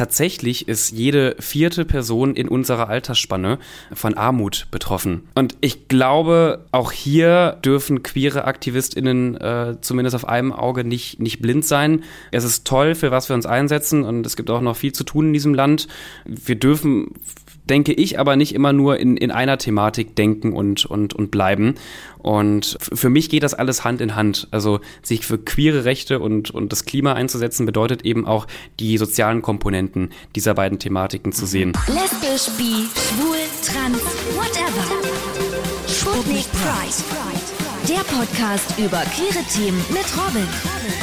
tatsächlich ist jede vierte Person in unserer Altersspanne von Armut betroffen. Und ich glaube, auch hier dürfen queere AktivistInnen äh, zumindest auf einem Auge nicht, nicht blind sein. Es ist toll, für was wir uns einsetzen und es gibt auch noch viel zu tun in diesem Land. Wir dürfen denke ich, aber nicht immer nur in, in einer Thematik denken und, und, und bleiben. Und für mich geht das alles Hand in Hand. Also sich für queere Rechte und, und das Klima einzusetzen, bedeutet eben auch die sozialen Komponenten dieser beiden Thematiken zu sehen. Lesbisch, bi, schwul, trans, whatever. Sputnik Pride. Der Podcast über queere Themen mit Robin.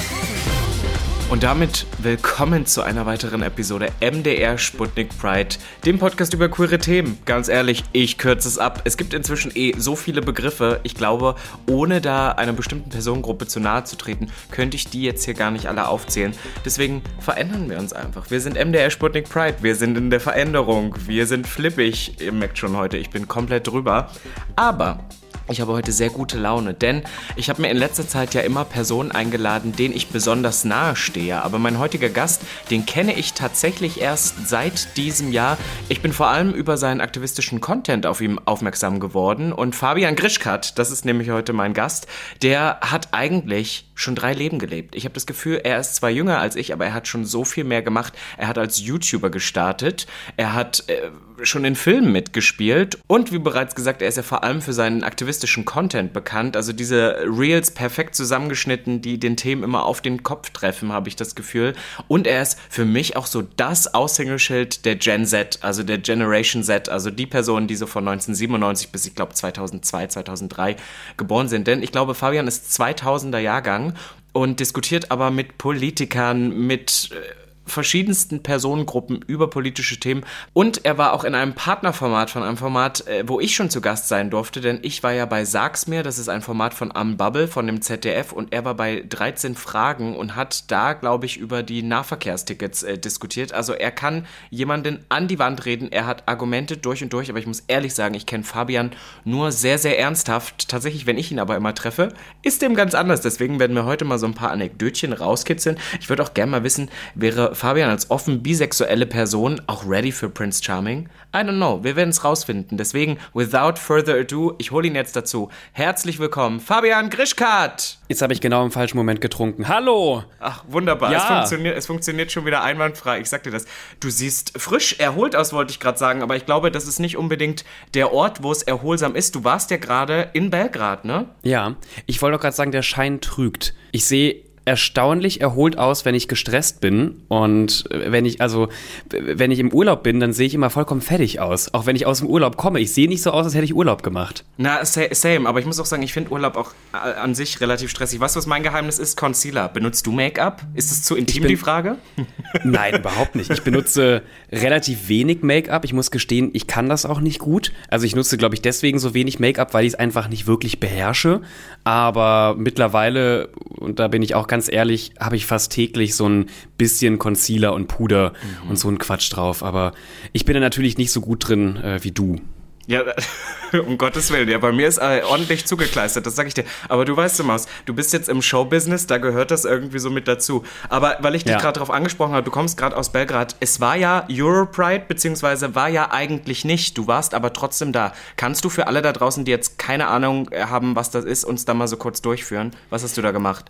Und damit willkommen zu einer weiteren Episode MDR Sputnik Pride, dem Podcast über queere Themen. Ganz ehrlich, ich kürze es ab. Es gibt inzwischen eh so viele Begriffe. Ich glaube, ohne da einer bestimmten Personengruppe zu nahe zu treten, könnte ich die jetzt hier gar nicht alle aufzählen. Deswegen verändern wir uns einfach. Wir sind MDR Sputnik Pride. Wir sind in der Veränderung. Wir sind flippig. Ihr merkt schon heute, ich bin komplett drüber. Aber ich habe heute sehr gute Laune, denn ich habe mir in letzter Zeit ja immer Personen eingeladen, denen ich besonders nahe stehe. Aber mein heutiger Gast, den kenne ich tatsächlich erst seit diesem Jahr. Ich bin vor allem über seinen aktivistischen Content auf ihm aufmerksam geworden. Und Fabian Grischkat, das ist nämlich heute mein Gast, der hat eigentlich schon drei Leben gelebt. Ich habe das Gefühl, er ist zwar jünger als ich, aber er hat schon so viel mehr gemacht. Er hat als YouTuber gestartet, er hat äh, schon in Filmen mitgespielt und wie bereits gesagt, er ist ja vor allem für seinen aktivistischen Content bekannt. Also diese Reels perfekt zusammengeschnitten, die den Themen immer auf den Kopf treffen, habe ich das Gefühl. Und er ist für mich auch so das Aushängeschild der Gen Z, also der Generation Z, also die Personen, die so von 1997 bis ich glaube 2002, 2003 geboren sind. Denn ich glaube, Fabian ist 2000er Jahrgang und diskutiert aber mit Politikern, mit äh, verschiedensten Personengruppen über politische Themen. Und er war auch in einem Partnerformat von einem Format, äh, wo ich schon zu Gast sein durfte, denn ich war ja bei Sag's mir, das ist ein Format von Unbubble, von dem ZDF, und er war bei 13 Fragen und hat da, glaube ich, über die Nahverkehrstickets äh, diskutiert. Also er kann jemanden an die Wand reden, er hat Argumente durch und durch, aber ich muss ehrlich sagen, ich kenne Fabian nur sehr, sehr ernsthaft. Tatsächlich, wenn ich ihn aber immer treffe, ist dem ganz anders. Deswegen werden wir heute mal so ein paar Anekdötchen rauskitzeln. Ich würde auch gerne mal wissen, wäre Fabian als offen bisexuelle Person auch ready für Prince Charming? I don't know, wir werden es rausfinden. Deswegen, without further ado, ich hole ihn jetzt dazu. Herzlich willkommen, Fabian Grischkat! Jetzt habe ich genau im falschen Moment getrunken. Hallo! Ach, wunderbar. Ja. Es, funktioniert, es funktioniert schon wieder einwandfrei. Ich sag dir das. Du siehst frisch erholt aus, wollte ich gerade sagen, aber ich glaube, das ist nicht unbedingt der Ort, wo es erholsam ist. Du warst ja gerade in Belgrad, ne? Ja, ich wollte doch gerade sagen, der Schein trügt. Ich sehe erstaunlich erholt aus, wenn ich gestresst bin. Und äh, wenn ich, also, wenn ich im Urlaub bin, dann sehe ich immer vollkommen fertig aus. Auch wenn ich aus dem Urlaub komme. Ich sehe nicht so aus, als hätte ich Urlaub gemacht. Na, same. Aber ich muss auch sagen, ich finde Urlaub auch äh, an sich relativ stressig. Weißt du, was mein Geheimnis ist? Concealer. Benutzt du Make-up? Ist es zu intim, bin- die Frage? Nein, überhaupt nicht. Ich benutze relativ wenig Make-up. Ich muss gestehen, ich kann das auch nicht gut. Also ich nutze, glaube ich, deswegen so wenig Make-up, weil ich es einfach nicht wirklich beherrsche. Aber mittlerweile, und da bin ich auch ganz ehrlich, habe ich fast täglich so ein bisschen Concealer und Puder und so ein Quatsch drauf. Aber ich bin da natürlich nicht so gut drin äh, wie du. Ja, um Gottes Willen. Ja, bei mir ist äh, ordentlich zugekleistert, das sag ich dir. Aber du weißt, du Maus, du bist jetzt im Showbusiness, da gehört das irgendwie so mit dazu. Aber weil ich dich Ja. gerade darauf angesprochen habe, du kommst gerade aus Belgrad. Es war ja Europride, beziehungsweise war ja eigentlich nicht. Du warst aber trotzdem da. Kannst du für alle da draußen, die jetzt keine Ahnung haben, was das ist, uns da mal so kurz durchführen? Was hast du da gemacht?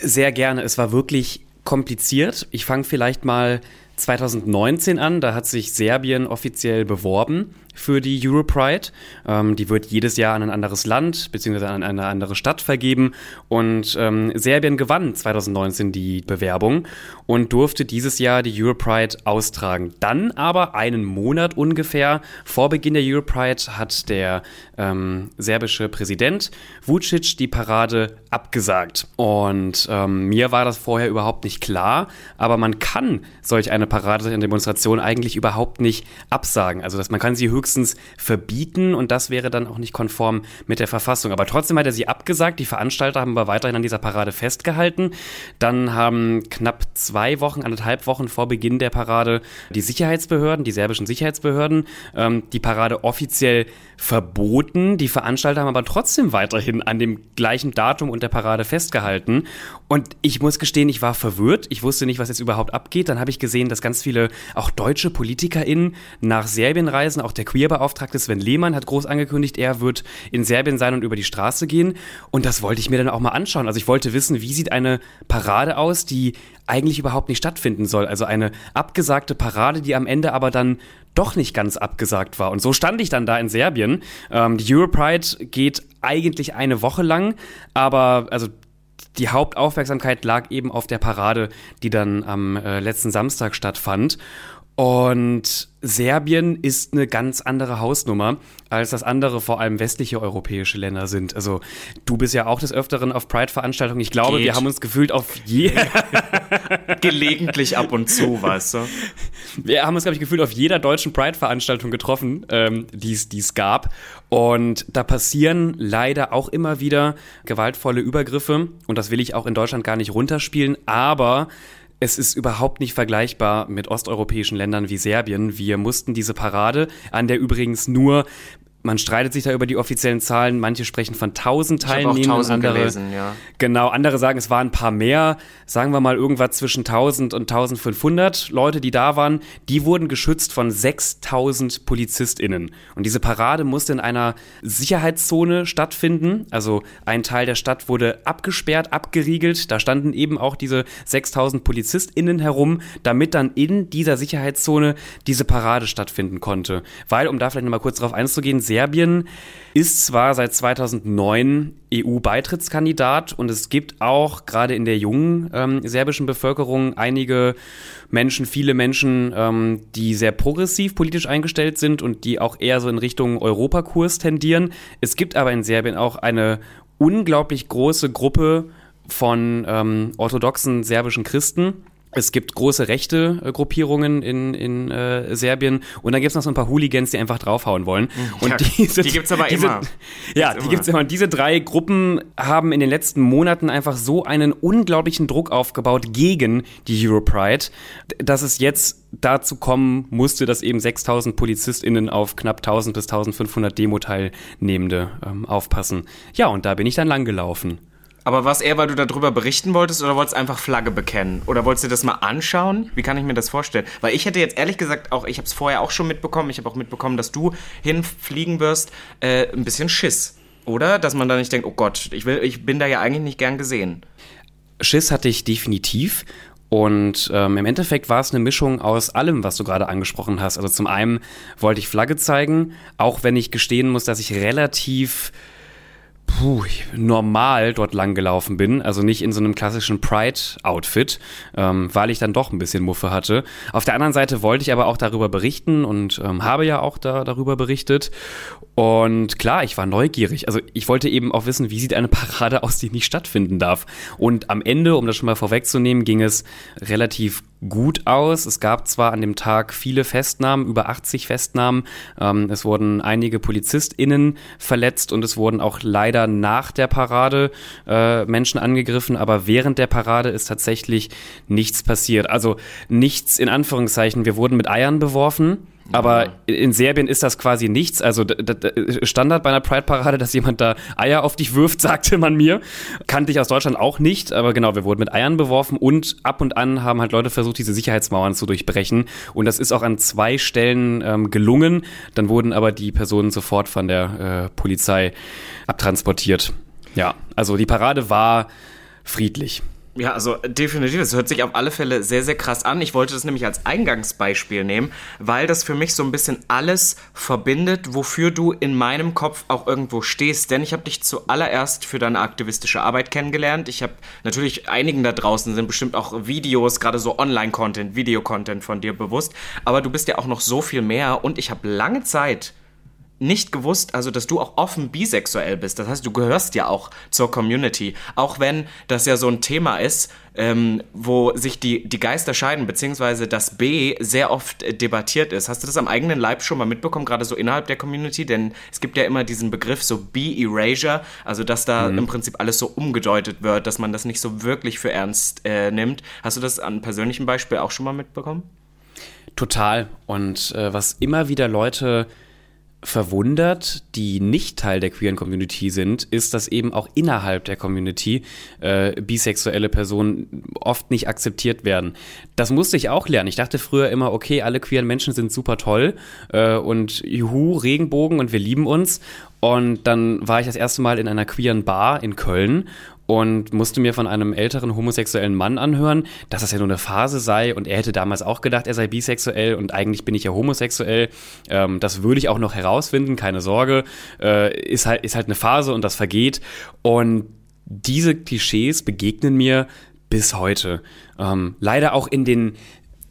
Sehr gerne. Es war wirklich kompliziert. Ich fange vielleicht mal 2019 an. Da hat sich Serbien offiziell beworben für die Europride. Ähm, die wird jedes Jahr an ein anderes Land bzw. an eine andere Stadt vergeben. Und ähm, Serbien gewann 2019 die Bewerbung und durfte dieses Jahr die Europride austragen. Dann aber einen Monat ungefähr vor Beginn der Europride hat der ähm, serbische Präsident Vucic die Parade abgesagt. Und ähm, mir war das vorher überhaupt nicht klar, aber man kann solch eine Parade, solch eine Demonstration eigentlich überhaupt nicht absagen. Also dass man kann sie höchstens verbieten und das wäre dann auch nicht konform mit der Verfassung. Aber trotzdem hat er sie abgesagt. Die Veranstalter haben aber weiterhin an dieser Parade festgehalten. Dann haben knapp zwei Wochen, anderthalb Wochen vor Beginn der Parade die Sicherheitsbehörden, die serbischen Sicherheitsbehörden, ähm, die Parade offiziell verboten. Die Veranstalter haben aber trotzdem weiterhin an dem gleichen Datum und der Parade festgehalten. Und ich muss gestehen, ich war verwirrt. Ich wusste nicht, was jetzt überhaupt abgeht. Dann habe ich gesehen, dass ganz viele auch deutsche PolitikerInnen nach Serbien reisen. Auch der Queerbeauftragte Sven Lehmann hat groß angekündigt, er wird in Serbien sein und über die Straße gehen. Und das wollte ich mir dann auch mal anschauen. Also ich wollte wissen, wie sieht eine Parade aus, die eigentlich überhaupt nicht stattfinden soll. Also eine abgesagte Parade, die am Ende aber dann doch nicht ganz abgesagt war. Und so stand ich dann da in Serbien. Ähm, die Europride geht eigentlich eine Woche lang, aber also die Hauptaufmerksamkeit lag eben auf der Parade, die dann am äh, letzten Samstag stattfand. Und Serbien ist eine ganz andere Hausnummer, als das andere vor allem westliche europäische Länder sind. Also du bist ja auch des Öfteren auf Pride-Veranstaltungen. Ich glaube, Geht. wir haben uns gefühlt auf je gelegentlich ab und zu, weißt du. Wir haben uns, glaube ich, gefühlt auf jeder deutschen Pride-Veranstaltung getroffen, ähm, die es gab. Und da passieren leider auch immer wieder gewaltvolle Übergriffe. Und das will ich auch in Deutschland gar nicht runterspielen. Aber es ist überhaupt nicht vergleichbar mit osteuropäischen Ländern wie Serbien. Wir mussten diese Parade, an der übrigens nur man streitet sich da über die offiziellen Zahlen. Manche sprechen von 1000 Teilnehmern, andere gelesen, ja. genau, andere sagen, es waren ein paar mehr. Sagen wir mal irgendwas zwischen 1000 und 1500 Leute, die da waren. Die wurden geschützt von 6000 PolizistInnen. Und diese Parade musste in einer Sicherheitszone stattfinden. Also ein Teil der Stadt wurde abgesperrt, abgeriegelt. Da standen eben auch diese 6000 PolizistInnen herum, damit dann in dieser Sicherheitszone diese Parade stattfinden konnte. Weil, um da vielleicht nochmal kurz drauf einzugehen, Serbien ist zwar seit 2009 EU-Beitrittskandidat und es gibt auch gerade in der jungen ähm, serbischen Bevölkerung einige Menschen, viele Menschen, ähm, die sehr progressiv politisch eingestellt sind und die auch eher so in Richtung Europakurs tendieren. Es gibt aber in Serbien auch eine unglaublich große Gruppe von ähm, orthodoxen serbischen Christen es gibt große rechte äh, Gruppierungen in, in äh, Serbien und dann gibt es noch so ein paar Hooligans, die einfach draufhauen wollen. Und ja, diese, die gibt's aber diese, immer. Ja, gibt's die gibt es immer. Und diese drei Gruppen haben in den letzten Monaten einfach so einen unglaublichen Druck aufgebaut gegen die Europride, dass es jetzt dazu kommen musste, dass eben 6000 PolizistInnen auf knapp 1000 bis 1500 Demo-Teilnehmende ähm, aufpassen. Ja, und da bin ich dann langgelaufen. Aber was eher, weil du darüber berichten wolltest oder wolltest einfach Flagge bekennen? Oder wolltest du das mal anschauen? Wie kann ich mir das vorstellen? Weil ich hätte jetzt ehrlich gesagt auch, ich habe es vorher auch schon mitbekommen, ich habe auch mitbekommen, dass du hinfliegen wirst, äh, ein bisschen Schiss. Oder? Dass man da nicht denkt, oh Gott, ich, will, ich bin da ja eigentlich nicht gern gesehen. Schiss hatte ich definitiv. Und ähm, im Endeffekt war es eine Mischung aus allem, was du gerade angesprochen hast. Also zum einen wollte ich Flagge zeigen, auch wenn ich gestehen muss, dass ich relativ puh, normal dort lang gelaufen bin, also nicht in so einem klassischen Pride-Outfit, ähm, weil ich dann doch ein bisschen Muffe hatte. Auf der anderen Seite wollte ich aber auch darüber berichten und ähm, habe ja auch da, darüber berichtet. Und klar, ich war neugierig. Also ich wollte eben auch wissen, wie sieht eine Parade aus, die nicht stattfinden darf. Und am Ende, um das schon mal vorwegzunehmen, ging es relativ gut aus. Es gab zwar an dem Tag viele Festnahmen, über 80 Festnahmen. Ähm, es wurden einige PolizistInnen verletzt und es wurden auch leider nach der Parade äh, Menschen angegriffen, aber während der Parade ist tatsächlich nichts passiert. Also nichts in Anführungszeichen. Wir wurden mit Eiern beworfen. Aber in Serbien ist das quasi nichts. Also Standard bei einer Pride-Parade, dass jemand da Eier auf dich wirft, sagte man mir. Kannte ich aus Deutschland auch nicht. Aber genau, wir wurden mit Eiern beworfen und ab und an haben halt Leute versucht, diese Sicherheitsmauern zu durchbrechen. Und das ist auch an zwei Stellen ähm, gelungen. Dann wurden aber die Personen sofort von der äh, Polizei abtransportiert. Ja, also die Parade war friedlich. Ja, also definitiv. Das hört sich auf alle Fälle sehr, sehr krass an. Ich wollte das nämlich als Eingangsbeispiel nehmen, weil das für mich so ein bisschen alles verbindet, wofür du in meinem Kopf auch irgendwo stehst. Denn ich habe dich zuallererst für deine aktivistische Arbeit kennengelernt. Ich habe natürlich einigen da draußen sind bestimmt auch Videos, gerade so Online-Content, Videocontent von dir bewusst. Aber du bist ja auch noch so viel mehr und ich habe lange Zeit nicht gewusst, also dass du auch offen bisexuell bist. Das heißt, du gehörst ja auch zur Community. Auch wenn das ja so ein Thema ist, ähm, wo sich die, die Geister scheiden, beziehungsweise das B sehr oft äh, debattiert ist. Hast du das am eigenen Leib schon mal mitbekommen, gerade so innerhalb der Community? Denn es gibt ja immer diesen Begriff so B-Erasure, also dass da mhm. im Prinzip alles so umgedeutet wird, dass man das nicht so wirklich für ernst äh, nimmt. Hast du das an persönlichem Beispiel auch schon mal mitbekommen? Total. Und äh, was immer wieder Leute verwundert, die nicht Teil der queeren Community sind, ist, dass eben auch innerhalb der Community äh, bisexuelle Personen oft nicht akzeptiert werden. Das musste ich auch lernen. Ich dachte früher immer, okay, alle queeren Menschen sind super toll äh, und juhu, Regenbogen und wir lieben uns. Und dann war ich das erste Mal in einer queeren Bar in Köln und musste mir von einem älteren homosexuellen Mann anhören, dass das ja nur eine Phase sei und er hätte damals auch gedacht, er sei bisexuell und eigentlich bin ich ja homosexuell. Ähm, das würde ich auch noch herausfinden, keine Sorge. Äh, ist, halt, ist halt eine Phase und das vergeht. Und diese Klischees begegnen mir bis heute. Ähm, leider auch in den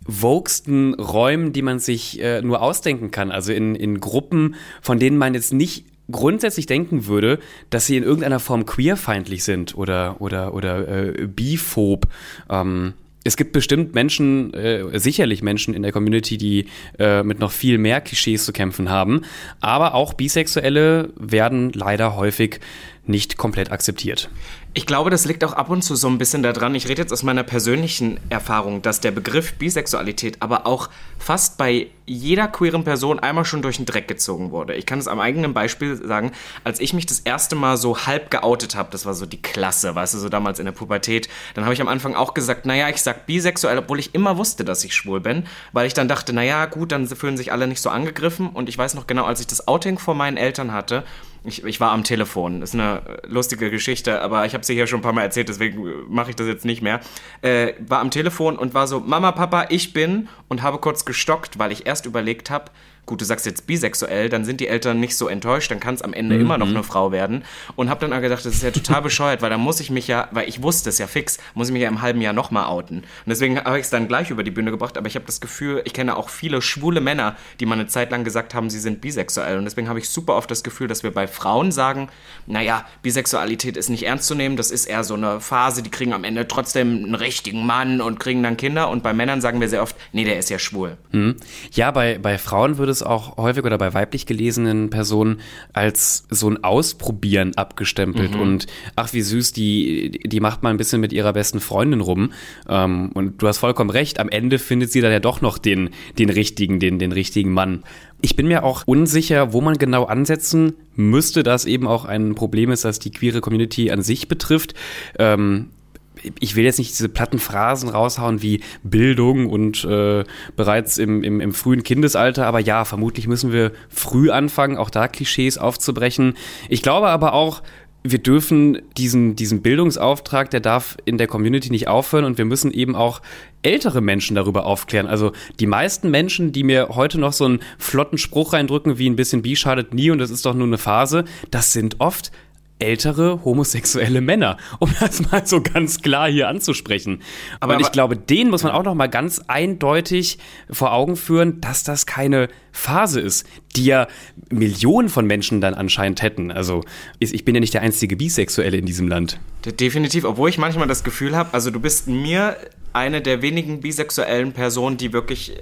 vogsten Räumen, die man sich äh, nur ausdenken kann. Also in, in Gruppen, von denen man jetzt nicht grundsätzlich denken würde, dass sie in irgendeiner Form queerfeindlich sind oder, oder, oder äh, biphob. Ähm, es gibt bestimmt Menschen, äh, sicherlich Menschen in der Community, die äh, mit noch viel mehr Klischees zu kämpfen haben. Aber auch Bisexuelle werden leider häufig nicht komplett akzeptiert. Ich glaube, das liegt auch ab und zu so ein bisschen daran. Ich rede jetzt aus meiner persönlichen Erfahrung, dass der Begriff Bisexualität aber auch fast bei jeder queeren Person einmal schon durch den Dreck gezogen wurde. Ich kann es am eigenen Beispiel sagen, als ich mich das erste Mal so halb geoutet habe, das war so die Klasse, weißt du, so damals in der Pubertät, dann habe ich am Anfang auch gesagt, naja, ich sag bisexuell, obwohl ich immer wusste, dass ich schwul bin, weil ich dann dachte, naja, gut, dann fühlen sich alle nicht so angegriffen und ich weiß noch genau, als ich das Outing vor meinen Eltern hatte, ich, ich war am Telefon. Das ist eine lustige Geschichte, aber ich habe sie hier schon ein paar Mal erzählt, deswegen mache ich das jetzt nicht mehr. Äh, war am Telefon und war so, Mama, Papa, ich bin und habe kurz gestockt, weil ich erst überlegt habe, gut, du sagst jetzt bisexuell, dann sind die Eltern nicht so enttäuscht, dann kann es am Ende mhm. immer noch eine Frau werden. Und habe dann auch gedacht, das ist ja total bescheuert, weil da muss ich mich ja, weil ich wusste es ja fix, muss ich mich ja im halben Jahr nochmal outen. Und deswegen habe ich es dann gleich über die Bühne gebracht, aber ich habe das Gefühl, ich kenne auch viele schwule Männer, die mal eine Zeit lang gesagt haben, sie sind bisexuell. Und deswegen habe ich super oft das Gefühl, dass wir bei Frauen sagen, naja, Bisexualität ist nicht ernst zu nehmen, das ist eher so eine Phase, die kriegen am Ende trotzdem einen richtigen Mann und kriegen dann Kinder. Und bei Männern sagen wir sehr oft, nee, der ist ja schwul. Mhm. Ja, bei, bei Frauen würde es auch häufig oder bei weiblich gelesenen Personen als so ein Ausprobieren abgestempelt mhm. und ach wie süß, die, die macht mal ein bisschen mit ihrer besten Freundin rum. Ähm, und du hast vollkommen recht, am Ende findet sie dann ja doch noch den, den richtigen, den, den richtigen Mann. Ich bin mir auch unsicher, wo man genau ansetzen müsste, dass eben auch ein Problem ist, das die queere Community an sich betrifft. Ähm, ich will jetzt nicht diese platten Phrasen raushauen wie Bildung und äh, bereits im, im, im frühen Kindesalter, aber ja, vermutlich müssen wir früh anfangen, auch da Klischees aufzubrechen. Ich glaube aber auch, wir dürfen diesen, diesen Bildungsauftrag, der darf in der Community nicht aufhören und wir müssen eben auch ältere Menschen darüber aufklären. Also die meisten Menschen, die mir heute noch so einen flotten Spruch reindrücken, wie ein bisschen Bi schadet nie und das ist doch nur eine Phase, das sind oft ältere homosexuelle Männer, um das mal so ganz klar hier anzusprechen. Aber, und ich glaube, denen muss man auch noch mal ganz eindeutig vor Augen führen, dass das keine Phase ist, die ja Millionen von Menschen dann anscheinend hätten. Also ich bin ja nicht der einzige Bisexuelle in diesem Land. Definitiv, obwohl ich manchmal das Gefühl habe, also du bist mir eine der wenigen bisexuellen Personen, die wirklich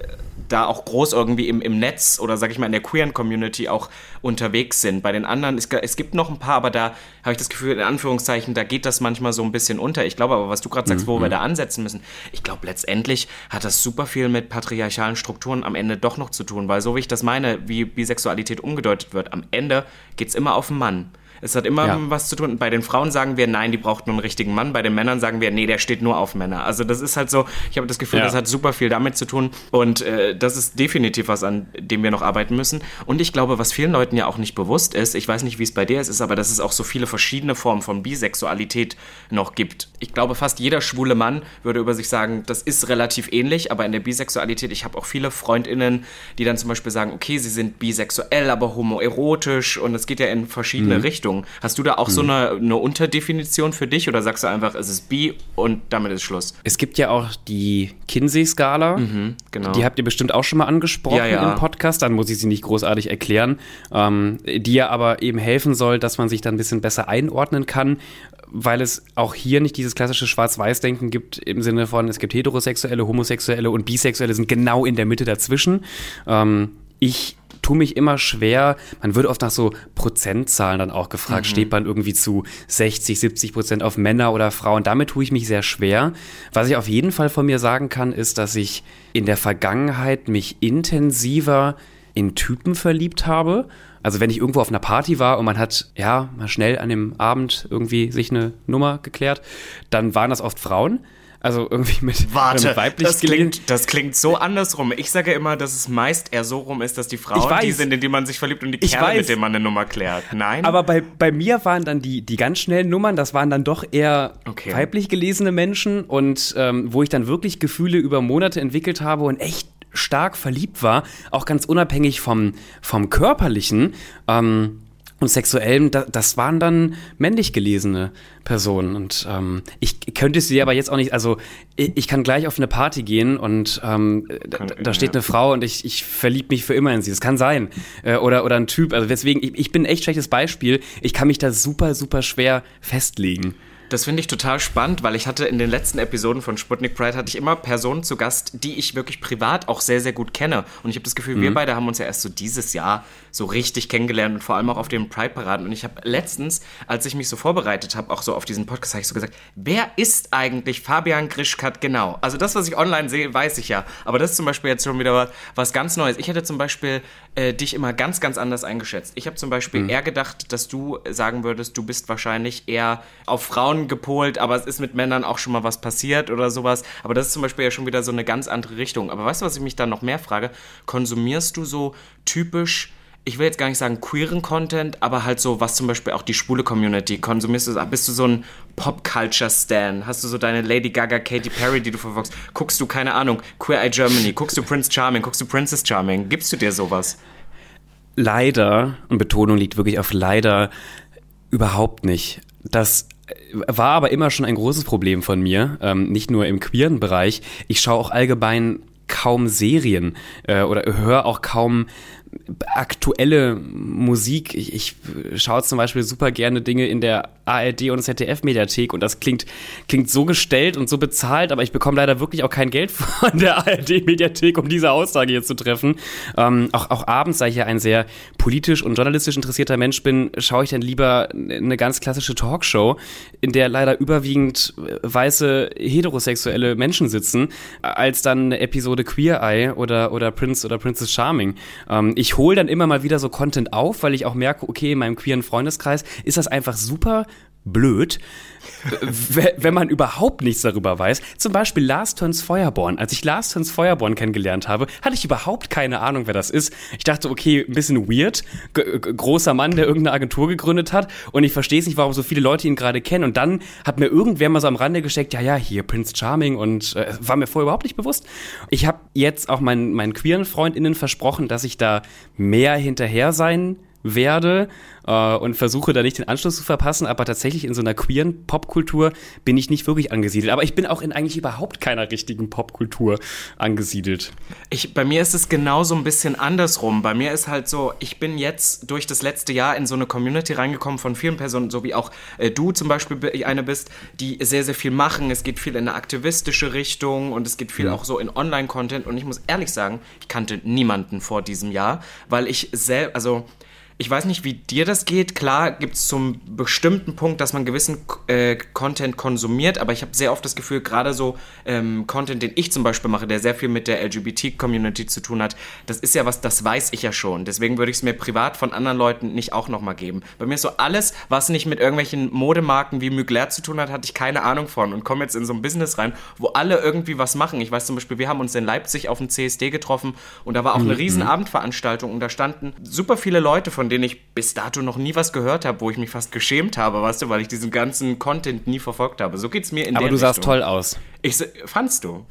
da auch groß irgendwie im, im Netz oder sag ich mal in der queeren Community auch unterwegs sind. Bei den anderen, es, es gibt noch ein paar, aber da habe ich das Gefühl, in Anführungszeichen, da geht das manchmal so ein bisschen unter. Ich glaube aber, was du gerade sagst, wo mhm. wir da ansetzen müssen, ich glaube letztendlich hat das super viel mit patriarchalen Strukturen am Ende doch noch zu tun, weil so wie ich das meine, wie Bisexualität umgedeutet wird, am Ende geht es immer auf den Mann. Es hat immer ja. was zu tun. Bei den Frauen sagen wir, nein, die braucht nur einen richtigen Mann. Bei den Männern sagen wir, nee, der steht nur auf Männer. Also das ist halt so, ich habe das Gefühl, ja. das hat super viel damit zu tun. Und äh, das ist definitiv was, an dem wir noch arbeiten müssen. Und ich glaube, was vielen Leuten ja auch nicht bewusst ist, ich weiß nicht, wie es bei dir ist, ist aber, dass es auch so viele verschiedene Formen von Bisexualität noch gibt. Ich glaube, fast jeder schwule Mann würde über sich sagen, das ist relativ ähnlich, aber in der Bisexualität, ich habe auch viele FreundInnen, die dann zum Beispiel sagen, okay, sie sind bisexuell, aber homoerotisch und es geht ja in verschiedene mhm. Richtungen. Richtung. Hast du da auch hm. so eine, eine Unterdefinition für dich oder sagst du einfach, es ist bi und damit ist Schluss? Es gibt ja auch die Kinsey-Skala. Mhm, genau. Die habt ihr bestimmt auch schon mal angesprochen ja, ja. im Podcast. Dann muss ich sie nicht großartig erklären. Ähm, die ja aber eben helfen soll, dass man sich dann ein bisschen besser einordnen kann weil es auch hier nicht dieses klassische Schwarz-Weiß-Denken gibt im Sinne von, es gibt Heterosexuelle, Homosexuelle und Bisexuelle sind genau in der Mitte dazwischen. Ähm, ich tue mich immer schwer. Man wird oft nach so Prozentzahlen dann auch gefragt. Mhm. Steht man irgendwie zu 60, 70 Prozent auf Männer oder Frauen? Damit tue ich mich sehr schwer. Was ich auf jeden Fall von mir sagen kann, ist, dass ich in der Vergangenheit mich intensiver in Typen verliebt habe. Also wenn ich irgendwo auf einer Party war und man hat ja mal schnell an dem Abend irgendwie sich eine Nummer geklärt, dann waren das oft Frauen. Also irgendwie mit, Warte, weiblich das klingt, das klingt so andersrum. Ich sage immer, dass es meist eher so rum ist, dass die Frauen weiß. die sind, in die man sich verliebt und die Kerle, mit denen man eine Nummer klärt. Nein? Aber bei, bei mir waren dann die, die ganz schnellen Nummern, das waren dann doch eher Okay. weiblich gelesene Menschen und ähm, wo ich dann wirklich Gefühle über Monate entwickelt habe und echt stark verliebt war, auch ganz unabhängig vom, vom körperlichen ähm, und sexuellem, da, das waren dann männlich gelesene Personen und ähm, ich könnte sie aber jetzt auch nicht, also ich, ich kann gleich auf eine Party gehen und ähm, da, da steht eine Frau und ich, ich verlieb mich für immer in sie. Das kann sein. Äh, oder, oder ein Typ. Also deswegen, ich, ich bin ein echt schlechtes Beispiel. Ich kann mich da super, super schwer festlegen. Das finde ich total spannend, weil ich hatte in den letzten Episoden von Sputnik Pride hatte ich immer Personen zu Gast, die ich wirklich privat auch sehr, sehr gut kenne. Und ich habe das Gefühl, wir beide haben uns ja erst so dieses Jahr so richtig kennengelernt und vor allem auch auf den Pride-Paraden. Und ich habe letztens, als ich mich so vorbereitet habe, auch so auf diesen Podcast, habe ich so gesagt, wer ist eigentlich Fabian Grischkat genau? Also das, was ich online sehe, weiß ich ja. Aber das ist zum Beispiel jetzt schon wieder was, was ganz Neues. Ich hätte zum Beispiel äh, dich immer ganz, ganz anders eingeschätzt. Ich habe zum Beispiel eher gedacht, dass du sagen würdest, du bist wahrscheinlich eher auf Frauen gepolt, aber es ist mit Männern auch schon mal was passiert oder sowas. Aber das ist zum Beispiel ja schon wieder so eine ganz andere Richtung. Aber weißt du, was ich mich dann noch mehr frage? Konsumierst du so typisch ich will jetzt gar nicht sagen queeren Content, aber halt so, was zum Beispiel auch die schwule Community konsumierst du, bist du so ein Pop-Culture-Stan? Hast du so deine Lady Gaga, Katy Perry, die du verfolgst? Guckst du, keine Ahnung, Queer Eye Germany? Guckst du Prince Charming? Guckst du Princess Charming? Gibst du dir sowas? Leider, und Betonung liegt wirklich auf leider, überhaupt nicht. Das war aber immer schon ein großes Problem von mir, ähm, nicht nur im queeren Bereich. Ich schaue auch allgemein kaum Serien äh, oder höre auch kaum aktuelle Musik. Ich, ich schaue zum Beispiel super gerne Dinge in der ARD und ZDF-Mediathek und das klingt, klingt so gestellt und so bezahlt, aber ich bekomme leider wirklich auch kein Geld von der ARD-Mediathek, um diese Aussage hier zu treffen. Ähm, auch, auch abends, da ich ja ein sehr politisch und journalistisch interessierter Mensch bin, schaue ich dann lieber eine ganz klassische Talkshow, in der leider überwiegend weiße heterosexuelle Menschen sitzen, als dann eine Episode Queer Eye oder, oder Prince oder Princess Charming. Ähm, ich hole dann immer mal wieder so Content auf, weil ich auch merke, okay, in meinem queeren Freundeskreis ist das einfach super blöd, wenn man überhaupt nichts darüber weiß. Zum Beispiel Lars Töns Feuerborn. Als ich Lars Töns Feuerborn kennengelernt habe, hatte ich überhaupt keine Ahnung, wer das ist. Ich dachte, okay, ein bisschen weird. G- großer Mann, der irgendeine Agentur gegründet hat. Und ich verstehe es nicht, warum so viele Leute ihn gerade kennen. Und dann hat mir irgendwer mal so am Rande gesteckt, ja, ja, hier Prince Charming. Und äh, war mir vorher überhaupt nicht bewusst. Ich habe jetzt auch meinen, meinen queeren FreundInnen versprochen, dass ich da mehr hinterher sein werde äh, und versuche da nicht den Anschluss zu verpassen, aber tatsächlich in so einer queeren Popkultur bin ich nicht wirklich angesiedelt. Aber ich bin auch in eigentlich überhaupt keiner richtigen Popkultur angesiedelt. Ich, bei mir ist es genauso ein bisschen andersrum. Bei mir ist halt so, ich bin jetzt durch das letzte Jahr in so eine Community reingekommen von vielen Personen, so wie auch äh, du zum Beispiel be- eine bist, die sehr, sehr viel machen. Es geht viel in eine aktivistische Richtung und es geht viel auch so in Online-Content. Und ich muss ehrlich sagen, ich kannte niemanden vor diesem Jahr, weil ich selbst, also ich weiß nicht, wie dir das geht. Klar gibt es zum bestimmten Punkt, dass man gewissen äh, Content konsumiert, aber ich habe sehr oft das Gefühl, gerade so ähm, Content, den ich zum Beispiel mache, der sehr viel mit der LGBT-Community zu tun hat, das ist ja was, das weiß ich ja schon. Deswegen würde ich es mir privat von anderen Leuten nicht auch nochmal geben. Bei mir ist so alles, was nicht mit irgendwelchen Modemarken wie Mugler zu tun hat, hatte ich keine Ahnung von und komme jetzt in so ein Business rein, wo alle irgendwie was machen. Ich weiß zum Beispiel, wir haben uns in Leipzig auf dem CSD getroffen und da war auch eine riesen Abendveranstaltung und da standen super viele Leute, von denen ich bis dato noch nie was gehört habe, wo ich mich fast geschämt habe, weißt du, weil ich diesen ganzen Content nie verfolgt habe. So geht's mir in Aber der du sahst Richtung. toll aus. Ich, fandst du?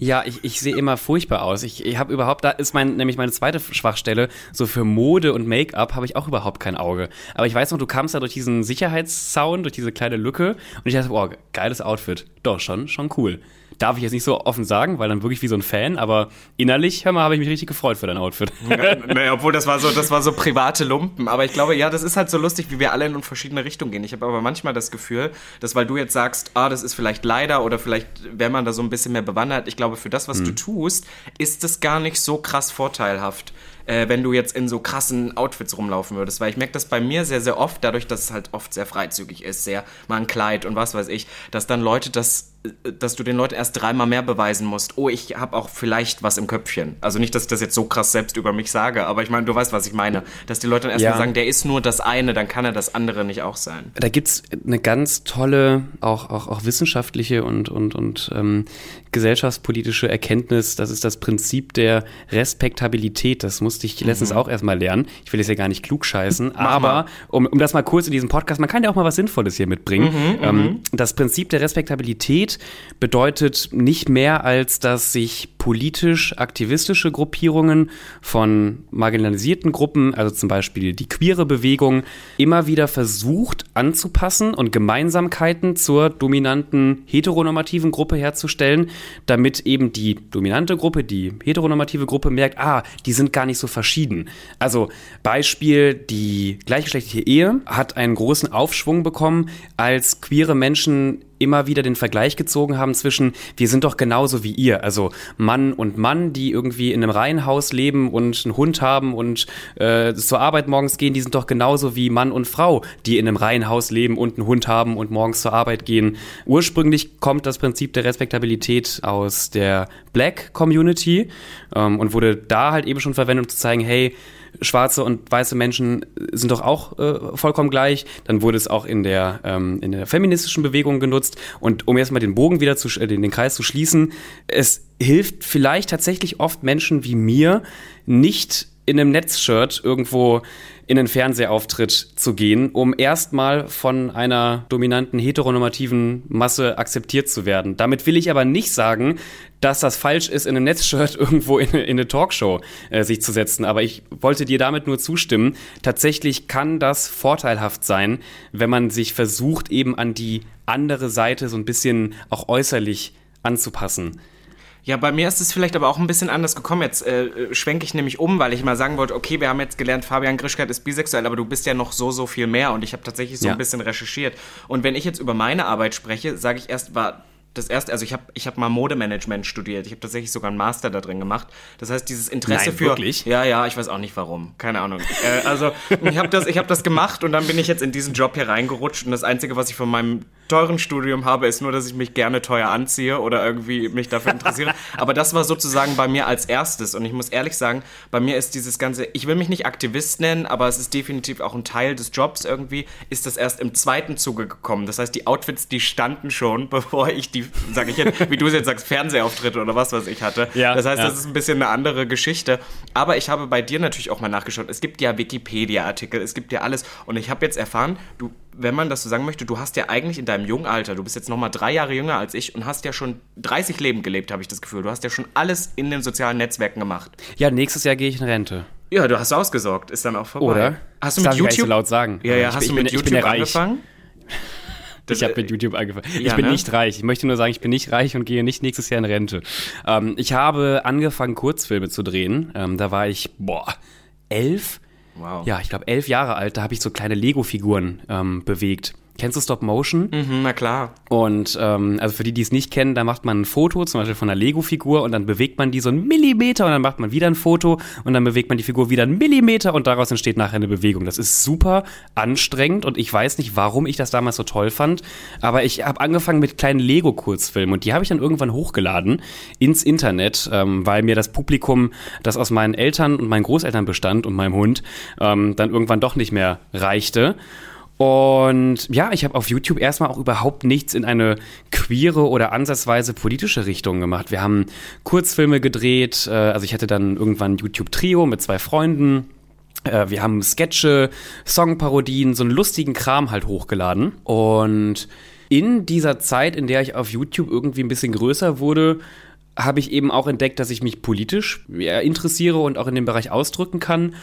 Ja, ich, ich sehe immer furchtbar aus. Ich, ich habe überhaupt, da ist mein, nämlich meine zweite Schwachstelle, so für Mode und Make-up habe ich auch überhaupt kein Auge. Aber ich weiß noch, du kamst da durch diesen Sicherheitszaun, durch diese kleine Lücke und ich dachte, boah, geiles Outfit. Doch, schon, schon cool. Darf ich jetzt nicht so offen sagen, weil dann wirklich wie so ein Fan, aber innerlich, hör mal, habe ich mich richtig gefreut für dein Outfit. naja, obwohl das war so, das war so private Lumpen. Aber ich glaube, ja, das ist halt so lustig, wie wir alle in verschiedene Richtungen gehen. Ich habe aber manchmal das Gefühl, dass weil du jetzt sagst, ah, das ist vielleicht leider oder vielleicht, wenn man da so ein bisschen mehr bewandert, ich glaube, für das, was du tust, ist es gar nicht so krass vorteilhaft. Äh, wenn du jetzt in so krassen Outfits rumlaufen würdest, weil ich merke das bei mir sehr, sehr oft, dadurch, dass es halt oft sehr freizügig ist, sehr mal ein Kleid und was weiß ich, dass dann Leute das dass du den Leuten erst dreimal mehr beweisen musst, oh, ich habe auch vielleicht was im Köpfchen. Also nicht, dass ich das jetzt so krass selbst über mich sage, aber ich meine, du weißt, was ich meine. Dass die Leute dann erstmal ja. sagen, der ist nur das eine, dann kann er das andere nicht auch sein. Da gibt es eine ganz tolle, auch, auch, auch wissenschaftliche und, und, und ähm, gesellschaftspolitische Erkenntnis. Das ist das Prinzip der Respektabilität. Das musste ich letztens mhm. auch erstmal lernen. Ich will jetzt ja gar nicht klug scheißen, aber um, um das mal kurz in diesem Podcast, man kann ja auch mal was Sinnvolles hier mitbringen. Mhm, ähm, mhm. das Prinzip der Respektabilität bedeutet nicht mehr, als dass sich politisch aktivistische Gruppierungen von marginalisierten Gruppen, also zum Beispiel die queere Bewegung, immer wieder versucht anzupassen und Gemeinsamkeiten zur dominanten heteronormativen Gruppe herzustellen, damit eben die dominante Gruppe, die heteronormative Gruppe merkt, ah, die sind gar nicht so verschieden. Also Beispiel, die gleichgeschlechtliche Ehe hat einen großen Aufschwung bekommen, als queere Menschen immer wieder den Vergleich gezogen haben zwischen, wir sind doch genauso wie ihr, also Mann und Mann, die irgendwie in einem Reihenhaus leben und einen Hund haben und äh, zur Arbeit morgens gehen, die sind doch genauso wie Mann und Frau, die in einem Reihenhaus leben und einen Hund haben und morgens zur Arbeit gehen. Ursprünglich kommt das Prinzip der Respektabilität aus der Black Community ähm, und wurde da halt eben schon verwendet, um zu zeigen, hey, schwarze und weiße Menschen sind doch auch äh, vollkommen gleich. Dann wurde es auch in der, ähm, in der feministischen Bewegung genutzt. Und um erstmal den Bogen wieder zu, äh, den, den Kreis zu schließen, es hilft vielleicht tatsächlich oft Menschen wie mir nicht in einem Netzshirt irgendwo in den Fernsehauftritt zu gehen, um erstmal von einer dominanten heteronormativen Masse akzeptiert zu werden. Damit will ich aber nicht sagen, dass das falsch ist, in einem Netzshirt irgendwo in, in eine Talkshow äh, sich zu setzen. Aber ich wollte dir damit nur zustimmen. Tatsächlich kann das vorteilhaft sein, wenn man sich versucht, eben an die andere Seite so ein bisschen auch äußerlich anzupassen. Ja, bei mir ist es vielleicht aber auch ein bisschen anders gekommen. Jetzt äh, schwenke ich nämlich um, weil ich mal sagen wollte, okay, wir haben jetzt gelernt, Fabian Grischkat ist bisexuell, aber du bist ja noch so, so viel mehr und ich habe tatsächlich so ja. ein bisschen recherchiert. Und wenn ich jetzt über meine Arbeit spreche, sage ich erst, war das erste, also ich habe ich hab mal Modemanagement studiert. Ich habe tatsächlich sogar einen Master da drin gemacht. Das heißt, dieses Interesse Nein, für. Wirklich? Ja, ja, ich weiß auch nicht warum. Keine Ahnung. äh, also ich habe das, hab das gemacht und dann bin ich jetzt in diesen Job hier reingerutscht und das Einzige, was ich von meinem teuren Studium habe, ist nur, dass ich mich gerne teuer anziehe oder irgendwie mich dafür interessiere. Aber das war sozusagen bei mir als erstes. Und ich muss ehrlich sagen, bei mir ist dieses Ganze, ich will mich nicht Aktivist nennen, aber es ist definitiv auch ein Teil des Jobs irgendwie, ist das erst im zweiten Zuge gekommen. Das heißt, die Outfits, die standen schon, bevor ich die, sage ich jetzt, wie du es jetzt sagst, Fernsehauftritte oder was, was ich hatte. Ja, das heißt, ja. das ist ein bisschen eine andere Geschichte. Aber ich habe bei dir natürlich auch mal nachgeschaut. Es gibt ja Wikipedia-Artikel, es gibt ja alles. Und ich habe jetzt erfahren, du wenn man das so sagen möchte, du hast ja eigentlich in deinem jungen Alter, du bist jetzt nochmal drei Jahre jünger als ich und hast ja schon 30 Leben gelebt, habe ich das Gefühl. Du hast ja schon alles in den sozialen Netzwerken gemacht. Ja, nächstes Jahr gehe ich in Rente. Ja, du hast ausgesorgt, ist dann auch vorbei. Oder? Hast du mit YouTube so laut sagen? Ja, ja, hast ich du mit bin, YouTube angefangen? Das, ich habe mit YouTube angefangen. Ja, ich bin ne? nicht reich. Ich möchte nur sagen, ich bin nicht reich und gehe nicht nächstes Jahr in Rente. Ähm, ich habe angefangen, Kurzfilme zu drehen. Ähm, da war ich, boah, elf Wow. Ja, ich glaube elf Jahre alt, da habe ich so kleine Lego-Figuren ähm, bewegt. Kennst du Stop Motion? Mhm, na klar. Und ähm, also für die, die es nicht kennen, da macht man ein Foto, zum Beispiel von einer Lego-Figur und dann bewegt man die so einen Millimeter und dann macht man wieder ein Foto und dann bewegt man die Figur wieder einen Millimeter und daraus entsteht nachher eine Bewegung. Das ist super anstrengend und ich weiß nicht, warum ich das damals so toll fand, aber ich habe angefangen mit kleinen Lego-Kurzfilmen und die habe ich dann irgendwann hochgeladen ins Internet, ähm, weil mir das Publikum, das aus meinen Eltern und meinen Großeltern bestand und meinem Hund, ähm, dann irgendwann doch nicht mehr reichte. Und ja, ich habe auf YouTube erstmal auch überhaupt nichts in eine queere oder ansatzweise politische Richtung gemacht. Wir haben Kurzfilme gedreht, äh, also ich hatte dann irgendwann YouTube-Trio mit zwei Freunden. Äh, wir haben Sketche, Songparodien, so einen lustigen Kram halt hochgeladen. Und in dieser Zeit, in der ich auf YouTube irgendwie ein bisschen größer wurde, habe ich eben auch entdeckt, dass ich mich politisch interessiere und auch in dem Bereich ausdrücken kann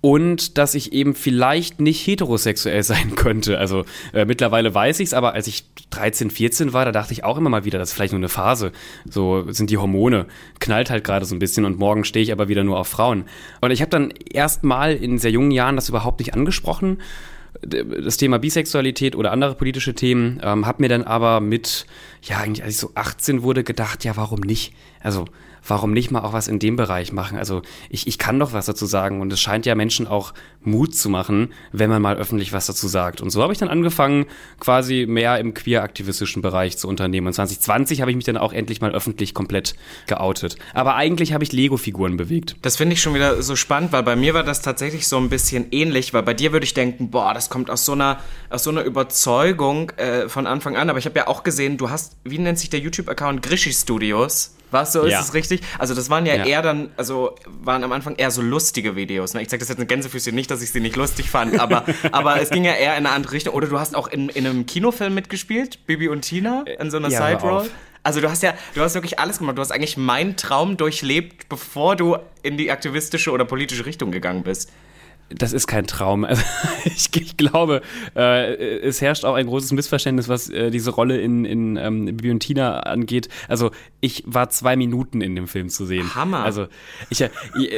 und dass ich eben vielleicht nicht heterosexuell sein könnte. Also äh, mittlerweile weiß ich es, aber als ich 13, 14 war, da dachte ich auch immer mal wieder, das ist vielleicht nur eine Phase. So sind die Hormone, knallt halt gerade so ein bisschen und morgen stehe ich aber wieder nur auf Frauen. Und ich habe dann erst mal in sehr jungen Jahren das überhaupt nicht angesprochen das Thema Bisexualität oder andere politische Themen, ähm, habe mir dann aber mit, ja, eigentlich als ich so 18 wurde, gedacht, ja, warum nicht? Also warum nicht mal auch was in dem Bereich machen? Also ich, ich kann doch was dazu sagen und es scheint ja Menschen auch Mut zu machen, wenn man mal öffentlich was dazu sagt. Und so habe ich dann angefangen, quasi mehr im queer-aktivistischen Bereich zu unternehmen. Und 2020 habe ich mich dann auch endlich mal öffentlich komplett geoutet. Aber eigentlich habe ich Lego-Figuren bewegt. Das finde ich schon wieder so spannend, weil bei mir war das tatsächlich so ein bisschen ähnlich, weil bei dir würde ich denken, boah, das kommt aus so einer, aus so einer Überzeugung äh, von Anfang an. Aber ich habe ja auch gesehen, du hast, wie nennt sich der YouTube-Account? Grishy Studios. Was so, ist ja. es richtig? Also das waren ja, ja, eher dann, also waren am Anfang eher so lustige Videos. Ne? Ich sage das jetzt in Gänsefüßchen nicht, dass ich sie nicht lustig fand, aber, aber es ging ja eher in eine andere Richtung. Oder du hast auch in, in einem Kinofilm mitgespielt, Bibi und Tina, in so einer ja, Side-Roll. Also du hast ja, du hast wirklich alles gemacht. Du hast eigentlich meinen Traum durchlebt, bevor du in die aktivistische oder politische Richtung gegangen bist das ist kein Traum. Also ich, ich glaube, äh, es herrscht auch ein großes Missverständnis, was äh, diese Rolle in, in ähm, Bibi und Tina angeht. Also ich war zwei Minuten in dem Film zu sehen. Hammer. Also ich, äh,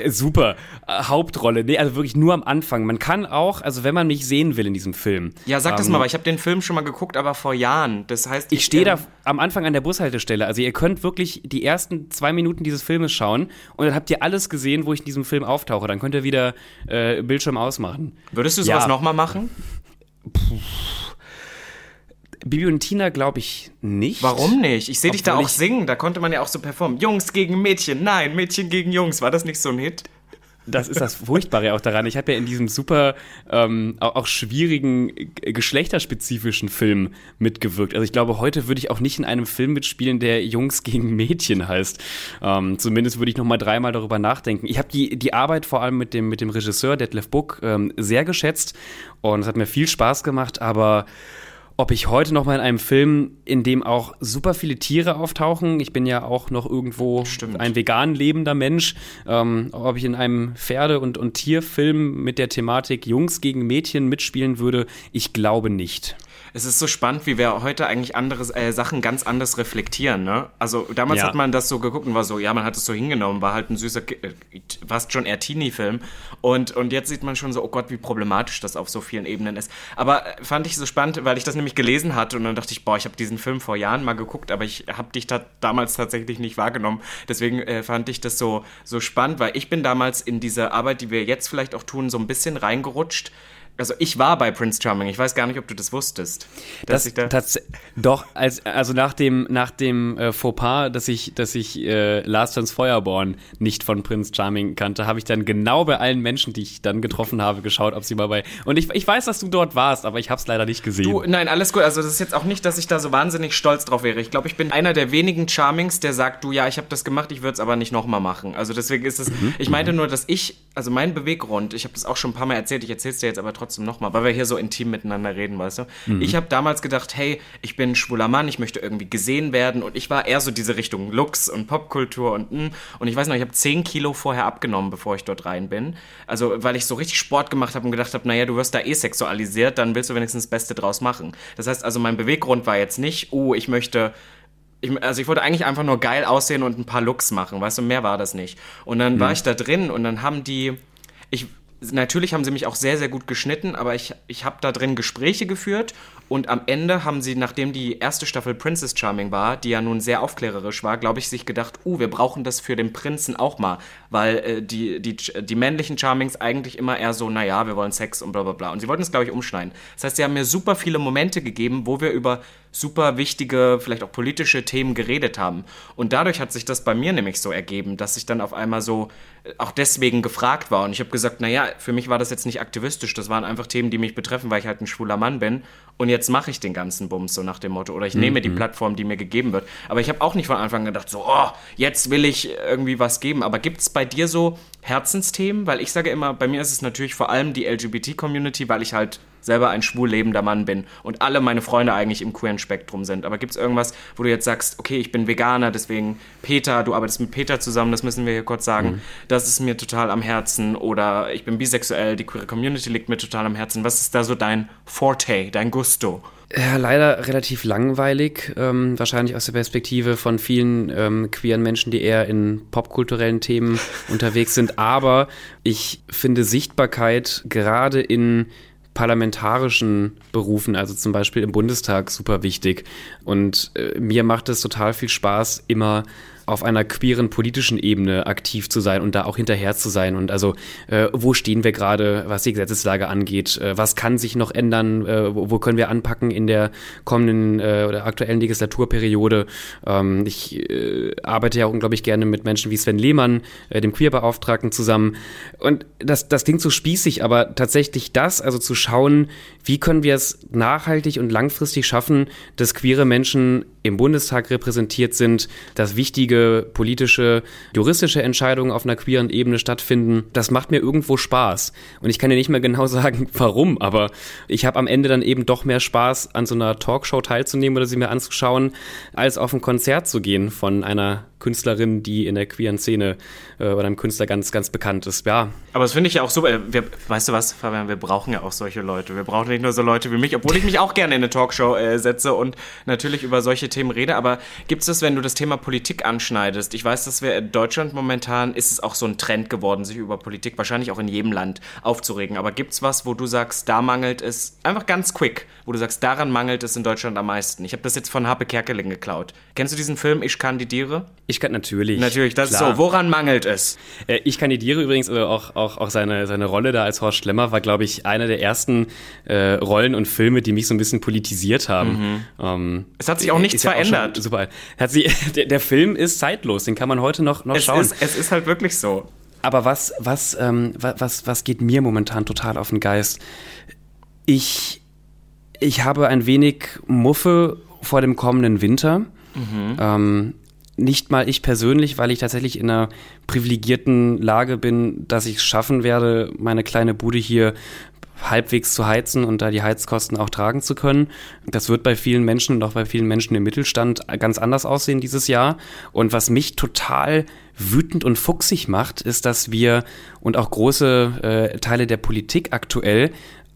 super. Äh, Hauptrolle. Nee, also wirklich nur am Anfang. Man kann auch, also wenn man mich sehen will in diesem Film. Ja, sag ähm, das mal, weil ich habe den Film schon mal geguckt, aber vor Jahren. Das heißt, ich, ich stehe da am Anfang an der Bushaltestelle. Also ihr könnt wirklich die ersten zwei Minuten dieses Filmes schauen und dann habt ihr alles gesehen, wo ich in diesem Film auftauche. Dann könnt ihr wieder äh, Bild Bildschirm ausmachen. Würdest du sowas ja. nochmal machen? Puh. Bibi und Tina glaube ich nicht. Warum nicht? Ich sehe dich da auch singen, da konnte man ja auch so performen. Jungs gegen Mädchen, nein, Mädchen gegen Jungs. War das nicht so ein Hit? Das ist das Furchtbare auch daran. Ich habe ja in diesem super, ähm, auch, schwierigen, geschlechterspezifischen Film mitgewirkt. Also ich glaube, heute würde ich auch nicht in einem Film mitspielen, der Jungs gegen Mädchen heißt. Ähm, zumindest würde ich noch mal dreimal darüber nachdenken. Ich habe die, die Arbeit vor allem mit dem, mit dem Regisseur Detlef Book ähm, sehr geschätzt und es hat mir viel Spaß gemacht, aber ob ich heute noch mal in einem Film, in dem auch super viele Tiere auftauchen, ich bin ja auch noch irgendwo Stimmt. ein vegan lebender Mensch, ähm, ob ich in einem Pferde- und, und Tierfilm mit der Thematik Jungs gegen Mädchen mitspielen würde, ich glaube nicht es ist so spannend, wie wir heute eigentlich andere äh, Sachen ganz anders reflektieren. Ne? Also damals ja. hat man das so geguckt und war so, ja, man hat es so hingenommen, war halt ein süßer, äh, fast schon eher Teenie-Film. Und, und jetzt sieht man schon so, oh Gott, wie problematisch das auf so vielen Ebenen ist. Aber äh, fand ich so spannend, weil ich das nämlich gelesen hatte und dann dachte ich, boah, ich habe diesen Film vor Jahren mal geguckt, aber ich habe dich da damals tatsächlich nicht wahrgenommen. Deswegen äh, fand ich das so, so spannend, weil ich bin damals in diese Arbeit, die wir jetzt vielleicht auch tun, so ein bisschen reingerutscht also ich war bei Prince Charming. Ich weiß gar nicht, ob du das wusstest. Dass das, ich da doch, als, also nach dem, nach dem äh, Fauxpas, dass ich, dass ich äh, Last Chance Feuerborn nicht von Prince Charming kannte, habe ich dann genau bei allen Menschen, die ich dann getroffen habe, geschaut, ob sie mal bei. Und ich, ich weiß, dass du dort warst, aber ich habe es leider nicht gesehen. Du, nein, alles gut. Also das ist jetzt auch nicht, dass ich da so wahnsinnig stolz drauf wäre. Ich glaube, ich bin einer der wenigen Charmings, der sagt, du ja, ich habe das gemacht, ich würde es aber nicht nochmal machen. Also deswegen ist es. Mhm. Ich meinte nur, dass ich, also mein Beweggrund, ich habe das auch schon ein paar Mal erzählt, ich erzähle es dir jetzt aber trotzdem trotzdem nochmal, weil wir hier so intim miteinander reden, weißt du? Mhm. Ich habe damals gedacht, hey, ich bin ein schwuler Mann, ich möchte irgendwie gesehen werden und ich war eher so diese Richtung Lux und Popkultur und hm. und ich weiß noch, ich habe 10 Kilo vorher abgenommen, bevor ich dort rein bin. Also, weil ich so richtig Sport gemacht habe und gedacht habe, naja, du wirst da eh sexualisiert, dann willst du wenigstens das Beste draus machen. Das heißt also, mein Beweggrund war jetzt nicht, oh, ich möchte ich, also ich wollte eigentlich einfach nur geil aussehen und ein paar Looks machen, weißt du, mehr war das nicht. Und dann mhm. war ich da drin und dann haben die, ich, natürlich haben sie mich auch sehr, sehr gut geschnitten, aber ich, ich habe da drin Gespräche geführt und am Ende haben sie, nachdem die erste Staffel Princess Charming war, die ja nun sehr aufklärerisch war, glaube ich, sich gedacht, uh, wir brauchen das für den Prinzen auch mal, weil äh, die, die, die männlichen Charmings eigentlich immer eher so, naja, wir wollen Sex und bla bla bla. Und sie wollten es, glaube ich, umschneiden. Das heißt, sie haben mir super viele Momente gegeben, wo wir über super wichtige, vielleicht auch politische Themen geredet haben. Und dadurch hat sich das bei mir nämlich so ergeben, dass ich dann auf einmal so äh, auch deswegen gefragt war. Und ich habe gesagt, naja, für mich war das jetzt nicht aktivistisch, das waren einfach Themen, die mich betreffen, weil ich halt ein schwuler Mann bin. Und jetzt mache ich den ganzen Bums so nach dem Motto. Oder ich mhm. nehme die Plattform, die mir gegeben wird. Aber ich habe auch nicht von Anfang gedacht, so, oh, jetzt will ich irgendwie was geben. Aber gibt es bei dir so Herzensthemen? Weil ich sage immer, bei mir ist es natürlich vor allem die LGBT-Community, weil ich halt selber ein schwul lebender Mann bin und alle meine Freunde eigentlich im queeren Spektrum sind. Aber gibt es irgendwas, wo du jetzt sagst, okay, ich bin Veganer, deswegen Peter, du arbeitest mit Peter zusammen, das müssen wir hier kurz sagen, mhm. das ist mir total am Herzen oder ich bin bisexuell, die queere Community liegt mir total am Herzen. Was ist da so dein Forte, dein Gusto? Ja, leider relativ langweilig, ähm, wahrscheinlich aus der Perspektive von vielen ähm, queeren Menschen, die eher in popkulturellen Themen unterwegs sind. Aber ich finde Sichtbarkeit gerade in parlamentarischen Berufen, also zum Beispiel im Bundestag, super wichtig. Und äh, mir macht es total viel Spaß, immer auf einer queeren politischen Ebene aktiv zu sein und da auch hinterher zu sein. Und also, äh, wo stehen wir gerade, was die Gesetzeslage angeht? Äh, was kann sich noch ändern? Äh, wo, wo, können wir anpacken in der kommenden äh, oder aktuellen Legislaturperiode? Ähm, ich äh, arbeite ja unglaublich gerne mit Menschen wie Sven Lehmann, äh, dem Queerbeauftragten, zusammen. Und das, das klingt so spießig, aber tatsächlich das, also zu schauen, wie können wir es nachhaltig und langfristig schaffen, dass queere Menschen im Bundestag repräsentiert sind, dass wichtige politische, juristische Entscheidungen auf einer queeren Ebene stattfinden. Das macht mir irgendwo Spaß. Und ich kann ja nicht mehr genau sagen, warum, aber ich habe am Ende dann eben doch mehr Spaß, an so einer Talkshow teilzunehmen oder sie mir anzuschauen, als auf ein Konzert zu gehen von einer Künstlerin, die in der queeren Szene äh, oder einem Künstler ganz, ganz bekannt ist. Ja. Aber das finde ich ja auch super. Wir, weißt du was, Fabian, wir brauchen ja auch solche Leute. Wir brauchen nicht nur so Leute wie mich, obwohl ich mich auch gerne in eine Talkshow äh, setze und natürlich über solche Themen rede. Aber gibt es das, wenn du das Thema Politik anschneidest? Ich weiß, dass wir in Deutschland momentan ist es auch so ein Trend geworden, sich über Politik, wahrscheinlich auch in jedem Land, aufzuregen. Aber gibt es was, wo du sagst, da mangelt es, einfach ganz quick, wo du sagst, daran mangelt es in Deutschland am meisten? Ich habe das jetzt von Harpe Kerkeling geklaut. Kennst du diesen Film Ich kandidiere? Ich kann natürlich. Natürlich, das klar. ist so. Woran mangelt es? Äh, ich kandidiere übrigens, also auch, auch, auch seine, seine Rolle da als Horst Schlemmer war, glaube ich, einer der ersten äh, Rollen und Filme, die mich so ein bisschen politisiert haben. Mhm. Ähm, es hat sich auch nichts verändert. Auch super. Hat sie, der, der, Film ist zeitlos, den kann man heute noch, noch es schauen. Ist, es ist halt wirklich so. Aber was, was, ähm, was, was geht mir momentan total auf den Geist? Ich, ich habe ein wenig Muffe vor dem kommenden Winter. Mhm. Ähm, nicht mal ich persönlich, weil ich tatsächlich in einer privilegierten Lage bin, dass ich es schaffen werde, meine kleine Bude hier halbwegs zu heizen und da die Heizkosten auch tragen zu können. Das wird bei vielen Menschen und auch bei vielen Menschen im Mittelstand ganz anders aussehen dieses Jahr. Und was mich total wütend und fuchsig macht, ist, dass wir und auch große äh, Teile der Politik aktuell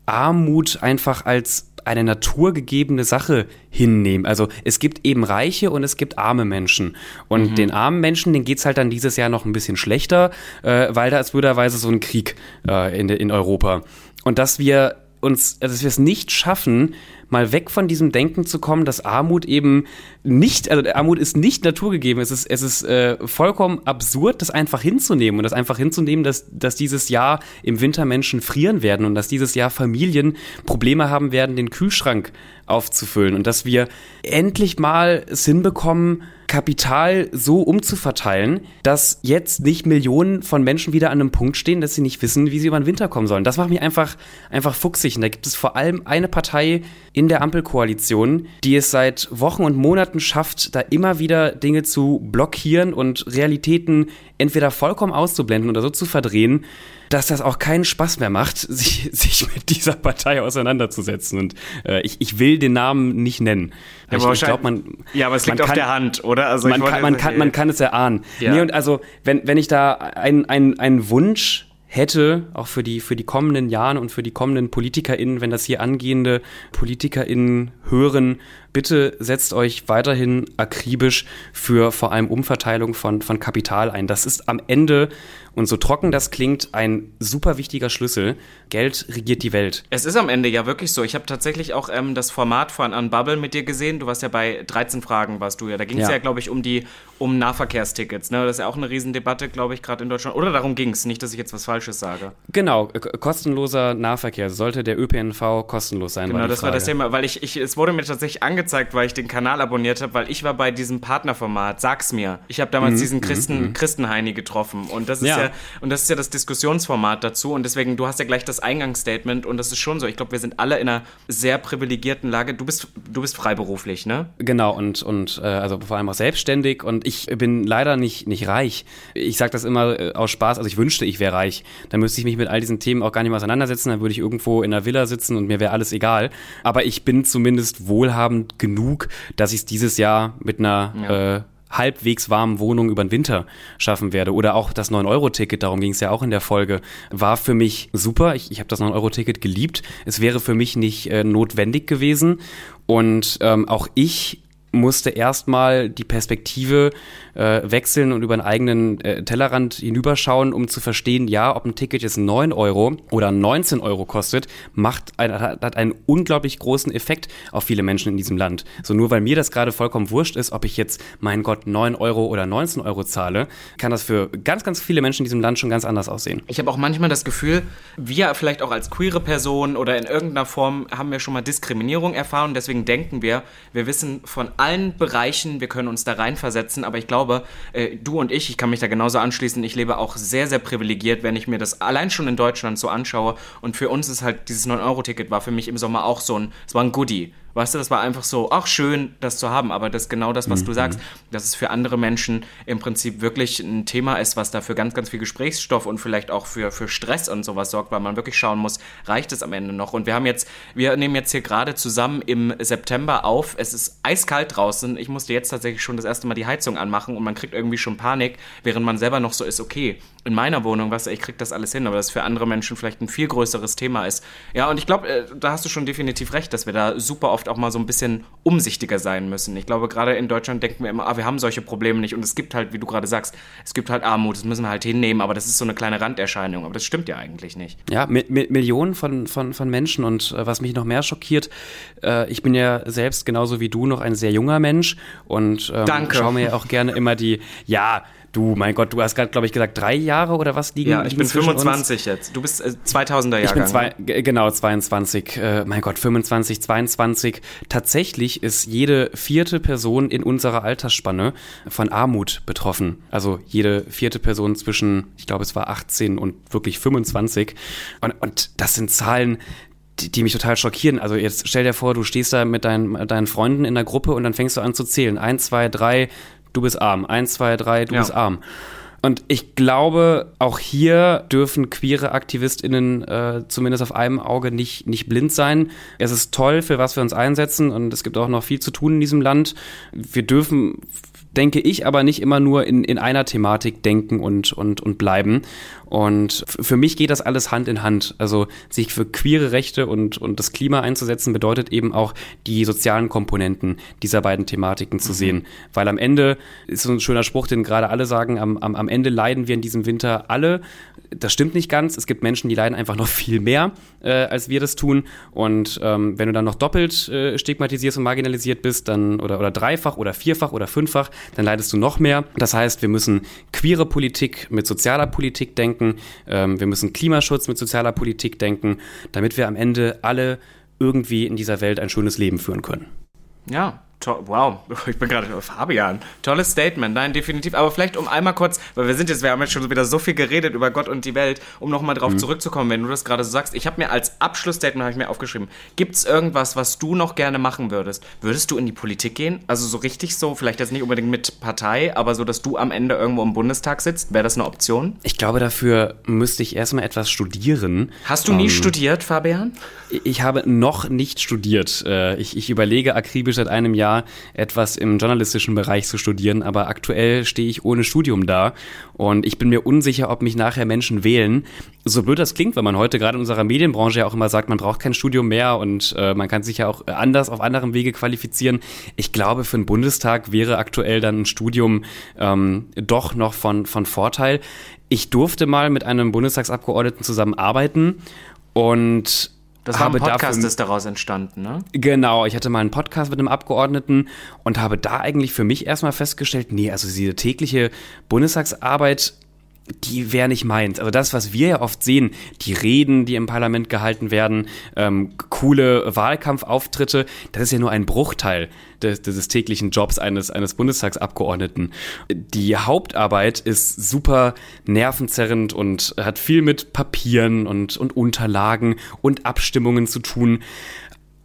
Armut einfach als eine naturgegebene Sache hinnehmen. Also es gibt eben reiche und es gibt arme Menschen. Und mhm. den armen Menschen, denen geht's halt dann dieses Jahr noch ein bisschen schlechter, äh, weil da ist blöderweise so ein Krieg äh, in, in Europa. Und dass wir uns, dass wir es nicht schaffen, mal weg von diesem Denken zu kommen, dass Armut eben nicht, also Armut ist nicht naturgegeben. Es ist, es ist äh, vollkommen absurd, das einfach hinzunehmen und das einfach hinzunehmen, dass, dass dieses Jahr im Winter Menschen frieren werden und dass dieses Jahr Familien Probleme haben werden, den Kühlschrank aufzufüllen und dass wir endlich mal es hinbekommen, Kapital so umzuverteilen, dass jetzt nicht Millionen von Menschen wieder an einem Punkt stehen, dass sie nicht wissen, wie sie über den Winter kommen sollen. Das macht mich einfach, einfach fuchsig. Und da gibt es vor allem eine Partei in der Ampelkoalition, die es seit Wochen und Monaten schafft, da immer wieder Dinge zu blockieren und Realitäten entweder vollkommen auszublenden oder so zu verdrehen, dass das auch keinen Spaß mehr macht, sich, sich mit dieser Partei auseinanderzusetzen. Und äh, ich, ich will den Namen nicht nennen. Ja, aber ich, ich glaube, man. Ja, aber es liegt kann, auf der Hand, oder? Also man, kann, man, kann, man kann es erahnen. Ja. Nee, und also, wenn, wenn ich da einen ein Wunsch hätte, auch für die, für die kommenden Jahre und für die kommenden PolitikerInnen, wenn das hier angehende PolitikerInnen hören, bitte setzt euch weiterhin akribisch für vor allem Umverteilung von, von Kapital ein. Das ist am Ende und so trocken das klingt, ein super wichtiger Schlüssel. Geld regiert die Welt. Es ist am Ende ja wirklich so. Ich habe tatsächlich auch ähm, das Format von Unbubble mit dir gesehen. Du warst ja bei 13 Fragen, warst du ja. Da ging es ja, ja glaube ich, um die um Nahverkehrstickets. Ne? Das ist ja auch eine Riesendebatte, glaube ich, gerade in Deutschland. Oder darum ging es, nicht, dass ich jetzt was Falsches sage. Genau, kostenloser Nahverkehr. Sollte der ÖPNV kostenlos sein? Genau, das Frage. war das Thema, weil ich, ich, es wurde mir tatsächlich angezeigt, weil ich den Kanal abonniert habe, weil ich war bei diesem Partnerformat, sag's mir. Ich habe damals mhm, diesen Christen, mhm. Christenheini getroffen. Und das ist ja. ja. und das ist ja das Diskussionsformat dazu. Und deswegen, du hast ja gleich das Eingangsstatement und das ist schon so. Ich glaube, wir sind alle in einer sehr privilegierten Lage. Du bist, du bist freiberuflich, ne? Genau, und, und äh, also vor allem auch selbstständig und ich bin leider nicht, nicht reich. Ich sage das immer äh, aus Spaß, also ich wünschte, ich wäre reich. Dann müsste ich mich mit all diesen Themen auch gar nicht mehr auseinandersetzen, dann würde ich irgendwo in einer Villa sitzen und mir wäre alles egal. Aber ich bin zumindest wohlhabend genug, dass ich es dieses Jahr mit einer ja. äh, halbwegs warmen Wohnung über den Winter schaffen werde. Oder auch das 9-Euro-Ticket, darum ging es ja auch in der Folge, war für mich super. Ich, ich habe das 9-Euro-Ticket geliebt. Es wäre für mich nicht äh, notwendig gewesen. Und ähm, auch ich musste erstmal die Perspektive äh, wechseln und über einen eigenen äh, Tellerrand hinüberschauen, um zu verstehen, ja, ob ein Ticket jetzt 9 Euro oder 19 Euro kostet, macht ein, hat einen unglaublich großen Effekt auf viele Menschen in diesem Land. So nur weil mir das gerade vollkommen wurscht ist, ob ich jetzt, mein Gott, 9 Euro oder 19 Euro zahle, kann das für ganz, ganz viele Menschen in diesem Land schon ganz anders aussehen. Ich habe auch manchmal das Gefühl, wir vielleicht auch als queere Person oder in irgendeiner Form haben wir schon mal Diskriminierung erfahren. Deswegen denken wir, wir wissen von allen Bereichen, wir können uns da reinversetzen. Aber ich glaube, äh, du und ich, ich kann mich da genauso anschließen, ich lebe auch sehr, sehr privilegiert, wenn ich mir das allein schon in Deutschland so anschaue. Und für uns ist halt dieses 9-Euro-Ticket war für mich im Sommer auch so ein, es war ein Goodie. Weißt du, das war einfach so, ach schön, das zu haben, aber das ist genau das, was mhm. du sagst, dass es für andere Menschen im Prinzip wirklich ein Thema ist, was dafür ganz, ganz viel Gesprächsstoff und vielleicht auch für, für Stress und sowas sorgt, weil man wirklich schauen muss, reicht es am Ende noch? Und wir haben jetzt, wir nehmen jetzt hier gerade zusammen im September auf, es ist eiskalt draußen, ich musste jetzt tatsächlich schon das erste Mal die Heizung anmachen und man kriegt irgendwie schon Panik, während man selber noch so ist, okay, in meiner Wohnung, was ich krieg das alles hin, aber das für andere Menschen vielleicht ein viel größeres Thema ist. Ja, und ich glaube, äh, da hast du schon definitiv recht, dass wir da super oft auch mal so ein bisschen umsichtiger sein müssen. Ich glaube, gerade in Deutschland denken wir immer, ah, wir haben solche Probleme nicht und es gibt halt, wie du gerade sagst, es gibt halt Armut, das müssen wir halt hinnehmen, aber das ist so eine kleine Randerscheinung, aber das stimmt ja eigentlich nicht. Ja, mit, mit Millionen von, von, von Menschen und äh, was mich noch mehr schockiert, äh, ich bin ja selbst genauso wie du noch ein sehr junger Mensch und ähm, schaue mir ja auch gerne immer die, ja, Du, mein Gott, du hast gerade, glaube ich, gesagt, drei Jahre oder was liegen? Ja, ich bin 25 uns? jetzt. Du bist äh, 2000er Jahrgang. Ich bin zwei, genau, 22. Äh, mein Gott, 25, 22. Tatsächlich ist jede vierte Person in unserer Altersspanne von Armut betroffen. Also jede vierte Person zwischen, ich glaube, es war 18 und wirklich 25. Und, und das sind Zahlen, die, die, mich total schockieren. Also jetzt stell dir vor, du stehst da mit deinen, deinen Freunden in der Gruppe und dann fängst du an zu zählen. Eins, zwei, drei, du bist arm. Eins, zwei, drei, du ja. bist arm. Und ich glaube, auch hier dürfen queere AktivistInnen äh, zumindest auf einem Auge nicht, nicht blind sein. Es ist toll, für was wir uns einsetzen und es gibt auch noch viel zu tun in diesem Land. Wir dürfen denke ich, aber nicht immer nur in, in einer Thematik denken und, und, und bleiben. Und für mich geht das alles Hand in Hand. Also sich für queere Rechte und, und das Klima einzusetzen, bedeutet eben auch die sozialen Komponenten dieser beiden Thematiken zu mhm. sehen. Weil am Ende ist so ein schöner Spruch, den gerade alle sagen, am, am, am Ende leiden wir in diesem Winter alle. Das stimmt nicht ganz. Es gibt Menschen, die leiden einfach noch viel mehr, äh, als wir das tun. Und ähm, wenn du dann noch doppelt äh, stigmatisiert und marginalisiert bist, dann oder, oder dreifach oder vierfach oder fünffach, dann leidest du noch mehr. Das heißt, wir müssen queere Politik mit sozialer Politik denken, ähm, wir müssen Klimaschutz mit sozialer Politik denken, damit wir am Ende alle irgendwie in dieser Welt ein schönes Leben führen können. Ja, wow, ich bin gerade Fabian. Tolles Statement, nein, definitiv. Aber vielleicht um einmal kurz, weil wir sind jetzt, wir haben jetzt schon wieder so viel geredet über Gott und die Welt, um nochmal drauf mhm. zurückzukommen, wenn du das gerade so sagst. Ich habe mir als Abschlussstatement habe ich mir aufgeschrieben, gibt es irgendwas, was du noch gerne machen würdest? Würdest du in die Politik gehen? Also so richtig so, vielleicht jetzt nicht unbedingt mit Partei, aber so, dass du am Ende irgendwo im Bundestag sitzt? Wäre das eine Option? Ich glaube, dafür müsste ich erstmal etwas studieren. Hast du nie ähm, studiert, Fabian? Ich habe noch nicht studiert. Äh, ich, ich überlege akribisch seit einem Jahr, etwas im journalistischen Bereich zu studieren, aber aktuell stehe ich ohne Studium da und ich bin mir unsicher, ob mich nachher Menschen wählen. So blöd das klingt, weil man heute gerade in unserer Medienbranche ja auch immer sagt, man braucht kein Studium mehr und äh, man kann sich ja auch anders auf anderem Wege qualifizieren. Ich glaube, für den Bundestag wäre aktuell dann ein Studium ähm, doch noch von, von Vorteil. Ich durfte mal mit einem Bundestagsabgeordneten zusammenarbeiten und das war ein Podcast, dafür, ist daraus entstanden, ne? Genau, ich hatte mal einen Podcast mit einem Abgeordneten und habe da eigentlich für mich erstmal festgestellt, nee, also diese tägliche Bundestagsarbeit die wäre nicht meins. Also das, was wir ja oft sehen, die Reden, die im Parlament gehalten werden, ähm, coole Wahlkampfauftritte, das ist ja nur ein Bruchteil des, des täglichen Jobs eines, eines Bundestagsabgeordneten. Die Hauptarbeit ist super nervenzerrend und hat viel mit Papieren und, und Unterlagen und Abstimmungen zu tun.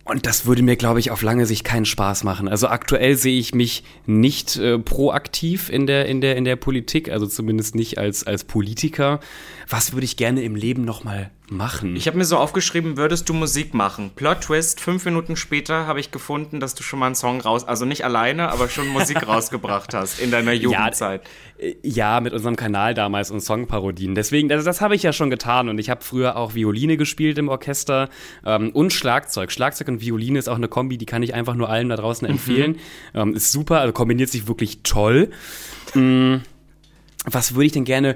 Und das würde mir, glaube ich, auf lange Sicht keinen Spaß machen. Also aktuell sehe ich mich nicht äh, proaktiv in der, in, der, in der Politik, also zumindest nicht als, als Politiker. Was würde ich gerne im Leben nochmal machen? Ich habe mir so aufgeschrieben, würdest du Musik machen? Plot Twist, fünf Minuten später habe ich gefunden, dass du schon mal einen Song raus, also nicht alleine, aber schon Musik rausgebracht hast in deiner Jugendzeit. Ja, ja, mit unserem Kanal damals und Songparodien. Deswegen, das, das habe ich ja schon getan und ich habe früher auch Violine gespielt im Orchester ähm, und Schlagzeug. Schlagzeug und Violine ist auch eine Kombi, die kann ich einfach nur allen da draußen mhm. empfehlen. Mhm. Ähm, ist super, also kombiniert sich wirklich toll. Mhm. Was würde ich denn gerne äh,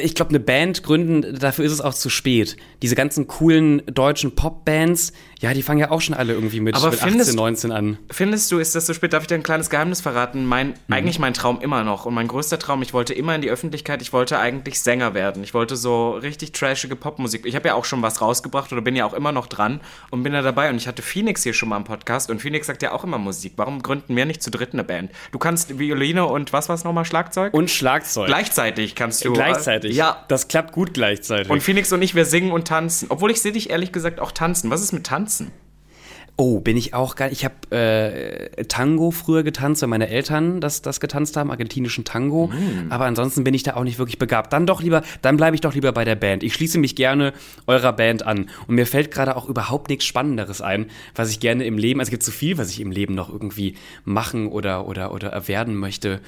ich glaube, eine Band gründen, dafür ist es auch zu spät. Diese ganzen coolen deutschen Popbands, ja, die fangen ja auch schon alle irgendwie mit, Aber mit findest, 18, 19 an. Findest du, ist das zu spät? Darf ich dir ein kleines Geheimnis verraten? Mein, mhm. Eigentlich mein Traum immer noch und mein größter Traum, ich wollte immer in die Öffentlichkeit, ich wollte eigentlich Sänger werden. Ich wollte so richtig trashige Popmusik. Ich habe ja auch schon was rausgebracht oder bin ja auch immer noch dran und bin da dabei. Und ich hatte Phoenix hier schon mal im Podcast und Phoenix sagt ja auch immer Musik. Warum gründen wir nicht zu dritt eine Band? Du kannst Violine und was war es nochmal? Schlagzeug? Und Schlagzeug. Gleichzeitig kannst du. Gleichzeitig. Ja. Das klappt gut gleichzeitig. Und Phoenix und ich, wir singen und tanzen. Obwohl ich sehe dich ehrlich gesagt auch tanzen. Was ist mit Tanzen? Oh, bin ich auch geil. Ich habe äh, Tango früher getanzt, weil meine Eltern das, das getanzt haben, argentinischen Tango. Mm. Aber ansonsten bin ich da auch nicht wirklich begabt. Dann doch lieber, dann bleibe ich doch lieber bei der Band. Ich schließe mich gerne eurer Band an. Und mir fällt gerade auch überhaupt nichts Spannenderes ein, was ich gerne im Leben, also es gibt so viel, was ich im Leben noch irgendwie machen oder, oder, oder erwerden möchte.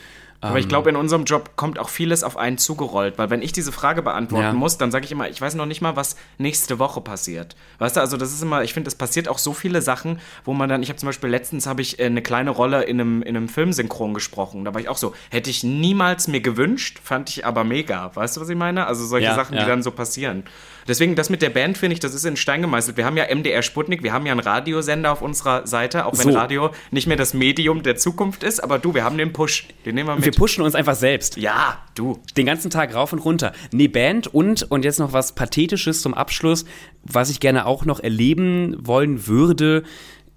Aber ich glaube, in unserem Job kommt auch vieles auf einen zugerollt, weil wenn ich diese Frage beantworten ja. muss, dann sage ich immer, ich weiß noch nicht mal, was nächste Woche passiert. Weißt du, also das ist immer, ich finde, es passiert auch so viele Sachen, wo man dann, ich habe zum Beispiel letztens habe ich äh, eine kleine Rolle in einem, in einem Filmsynchron gesprochen. Da war ich auch so, hätte ich niemals mir gewünscht, fand ich aber mega. Weißt du, was ich meine? Also solche ja, Sachen, ja. die dann so passieren. Deswegen, das mit der Band finde ich, das ist in Stein gemeißelt. Wir haben ja MDR Sputnik, wir haben ja einen Radiosender auf unserer Seite, auch wenn so. Radio nicht mehr das Medium der Zukunft ist, aber du, wir haben den Push. Den nehmen wir mit. Wir pushen uns einfach selbst. Ja, du. Den ganzen Tag rauf und runter. Nee, Band und, und jetzt noch was Pathetisches zum Abschluss, was ich gerne auch noch erleben wollen würde,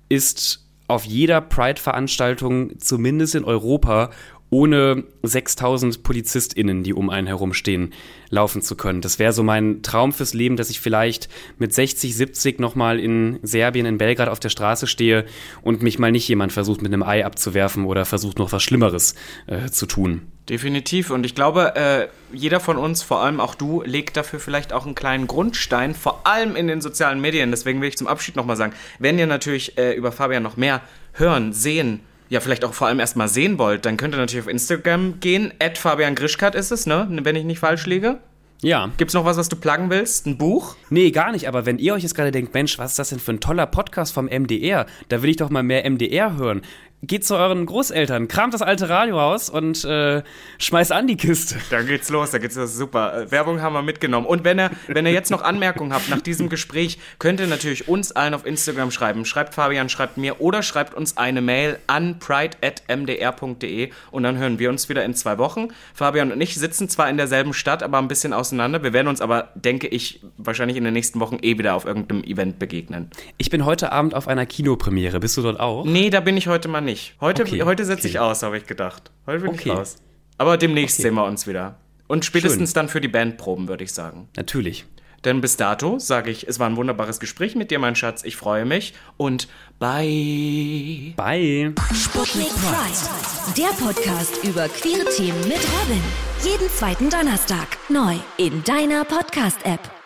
ist auf jeder Pride-Veranstaltung, zumindest in Europa, ohne 6000 PolizistInnen, die um einen herumstehen, laufen zu können. Das wäre so mein Traum fürs Leben, dass ich vielleicht mit 60, 70 nochmal in Serbien, in Belgrad auf der Straße stehe und mich mal nicht jemand versucht, mit einem Ei abzuwerfen oder versucht, noch was Schlimmeres äh, zu tun. Definitiv. Und ich glaube, äh, jeder von uns, vor allem auch du, legt dafür vielleicht auch einen kleinen Grundstein, vor allem in den sozialen Medien. Deswegen will ich zum Abschied nochmal sagen, wenn ihr natürlich äh, über Fabian noch mehr hören, sehen, ja, vielleicht auch vor allem erstmal sehen wollt, dann könnt ihr natürlich auf Instagram gehen. At Fabian Grischkat ist es, ne? Wenn ich nicht falsch liege. Ja. Gibt's noch was, was du pluggen willst? Ein Buch? Nee, gar nicht. Aber wenn ihr euch jetzt gerade denkt, Mensch, was ist das denn für ein toller Podcast vom MDR? Da will ich doch mal mehr MDR hören geht zu euren Großeltern, kramt das alte Radio raus und äh, schmeißt an die Kiste. Da geht's los, da geht's los. Super. Äh, Werbung haben wir mitgenommen. Und wenn ihr, wenn ihr jetzt noch Anmerkungen habt nach diesem Gespräch, könnt ihr natürlich uns allen auf Instagram schreiben. Schreibt Fabian, schreibt mir oder schreibt uns eine Mail an pride.mdr.de und dann hören wir uns wieder in zwei Wochen. Fabian und ich sitzen zwar in derselben Stadt, aber ein bisschen auseinander. Wir werden uns aber, denke ich, wahrscheinlich in den nächsten Wochen eh wieder auf irgendeinem Event begegnen. Ich bin heute Abend auf einer Kinopremiere. Bist du dort auch? Nee, da bin ich heute mal nicht. Heute, okay, heute setze okay. ich aus, habe ich gedacht. Heute bin okay. ich raus. Aber demnächst sehen wir uns wieder. Und spätestens Schön. dann für die Bandproben, würde ich sagen. Natürlich. Denn bis dato sage ich, es war ein wunderbares Gespräch mit dir, mein Schatz. Ich freue mich und bye. Bye. Sputnik Pride. Der Podcast über queere Themen mit Robin. Jeden zweiten Donnerstag. Neu in deiner Podcast-App.